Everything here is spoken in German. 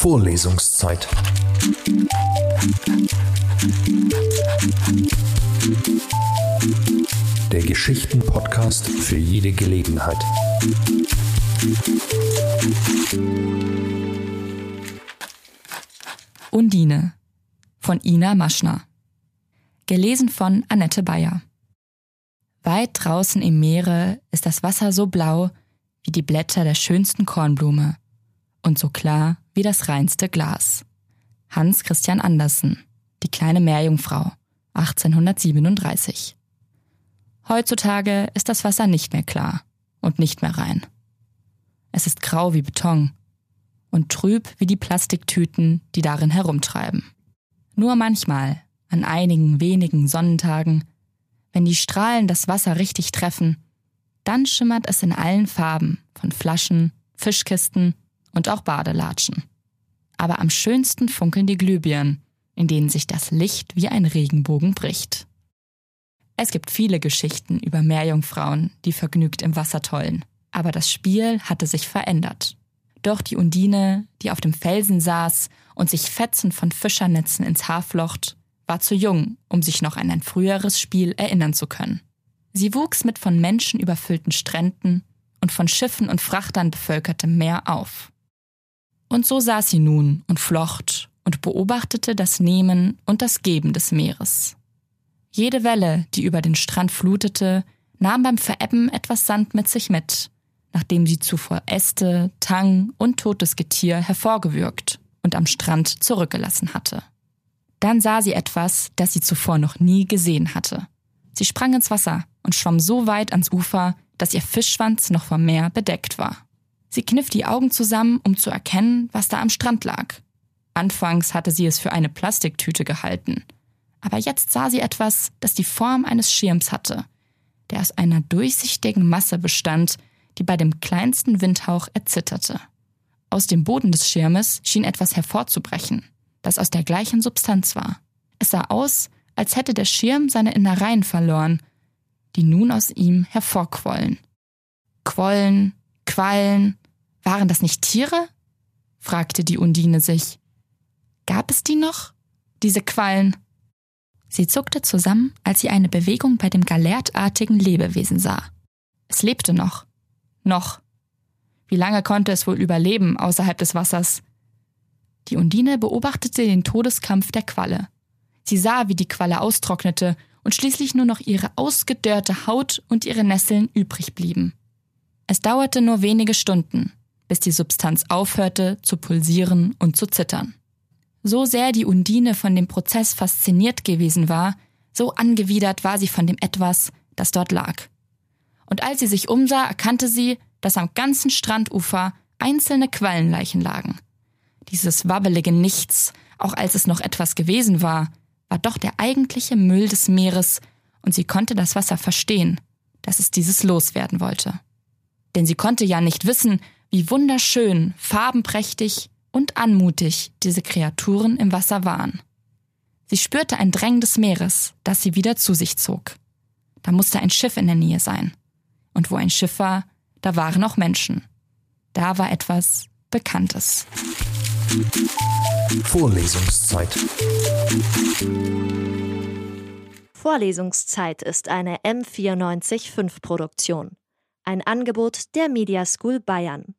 Vorlesungszeit. Der Geschichten-Podcast für jede Gelegenheit. Undine von Ina Maschner. Gelesen von Annette Bayer. Weit draußen im Meere ist das Wasser so blau wie die Blätter der schönsten Kornblume und so klar wie das reinste Glas. Hans Christian Andersen, Die kleine Meerjungfrau, 1837. Heutzutage ist das Wasser nicht mehr klar und nicht mehr rein. Es ist grau wie Beton und trüb wie die Plastiktüten, die darin herumtreiben. Nur manchmal, an einigen wenigen Sonnentagen, wenn die Strahlen das Wasser richtig treffen, dann schimmert es in allen Farben von Flaschen, Fischkisten und auch Badelatschen. Aber am schönsten funkeln die Glühbirnen, in denen sich das Licht wie ein Regenbogen bricht. Es gibt viele Geschichten über Meerjungfrauen, die vergnügt im Wasser tollen. Aber das Spiel hatte sich verändert. Doch die Undine, die auf dem Felsen saß und sich Fetzen von Fischernetzen ins Haar flocht, war zu jung, um sich noch an ein früheres Spiel erinnern zu können. Sie wuchs mit von Menschen überfüllten Stränden und von Schiffen und Frachtern bevölkertem Meer auf. Und so saß sie nun und flocht und beobachtete das Nehmen und das Geben des Meeres. Jede Welle, die über den Strand flutete, nahm beim Verebben etwas Sand mit sich mit, nachdem sie zuvor Äste, Tang und totes Getier hervorgewürgt und am Strand zurückgelassen hatte. Dann sah sie etwas, das sie zuvor noch nie gesehen hatte. Sie sprang ins Wasser und schwamm so weit ans Ufer, dass ihr Fischschwanz noch vom Meer bedeckt war. Sie kniff die Augen zusammen, um zu erkennen, was da am Strand lag. Anfangs hatte sie es für eine Plastiktüte gehalten, aber jetzt sah sie etwas, das die Form eines Schirms hatte, der aus einer durchsichtigen Masse bestand, die bei dem kleinsten Windhauch erzitterte. Aus dem Boden des Schirmes schien etwas hervorzubrechen, das aus der gleichen Substanz war. Es sah aus, als hätte der Schirm seine Innereien verloren, die nun aus ihm hervorquollen. Quollen, Quallen, waren das nicht Tiere? fragte die Undine sich. Gab es die noch? Diese Quallen? Sie zuckte zusammen, als sie eine Bewegung bei dem galertartigen Lebewesen sah. Es lebte noch. Noch. Wie lange konnte es wohl überleben außerhalb des Wassers? Die Undine beobachtete den Todeskampf der Qualle. Sie sah, wie die Qualle austrocknete und schließlich nur noch ihre ausgedörrte Haut und ihre Nesseln übrig blieben. Es dauerte nur wenige Stunden, bis die Substanz aufhörte zu pulsieren und zu zittern. So sehr die Undine von dem Prozess fasziniert gewesen war, so angewidert war sie von dem Etwas, das dort lag. Und als sie sich umsah, erkannte sie, dass am ganzen Strandufer einzelne Quallenleichen lagen. Dieses wabbelige Nichts, auch als es noch etwas gewesen war, war doch der eigentliche Müll des Meeres, und sie konnte das Wasser verstehen, dass es dieses loswerden wollte. Denn sie konnte ja nicht wissen, wie wunderschön, farbenprächtig und anmutig diese Kreaturen im Wasser waren. Sie spürte ein Drängen des Meeres, das sie wieder zu sich zog. Da musste ein Schiff in der Nähe sein. Und wo ein Schiff war, da waren auch Menschen. Da war etwas Bekanntes. Vorlesungszeit. Vorlesungszeit ist eine M945 Produktion. Ein Angebot der Media School Bayern.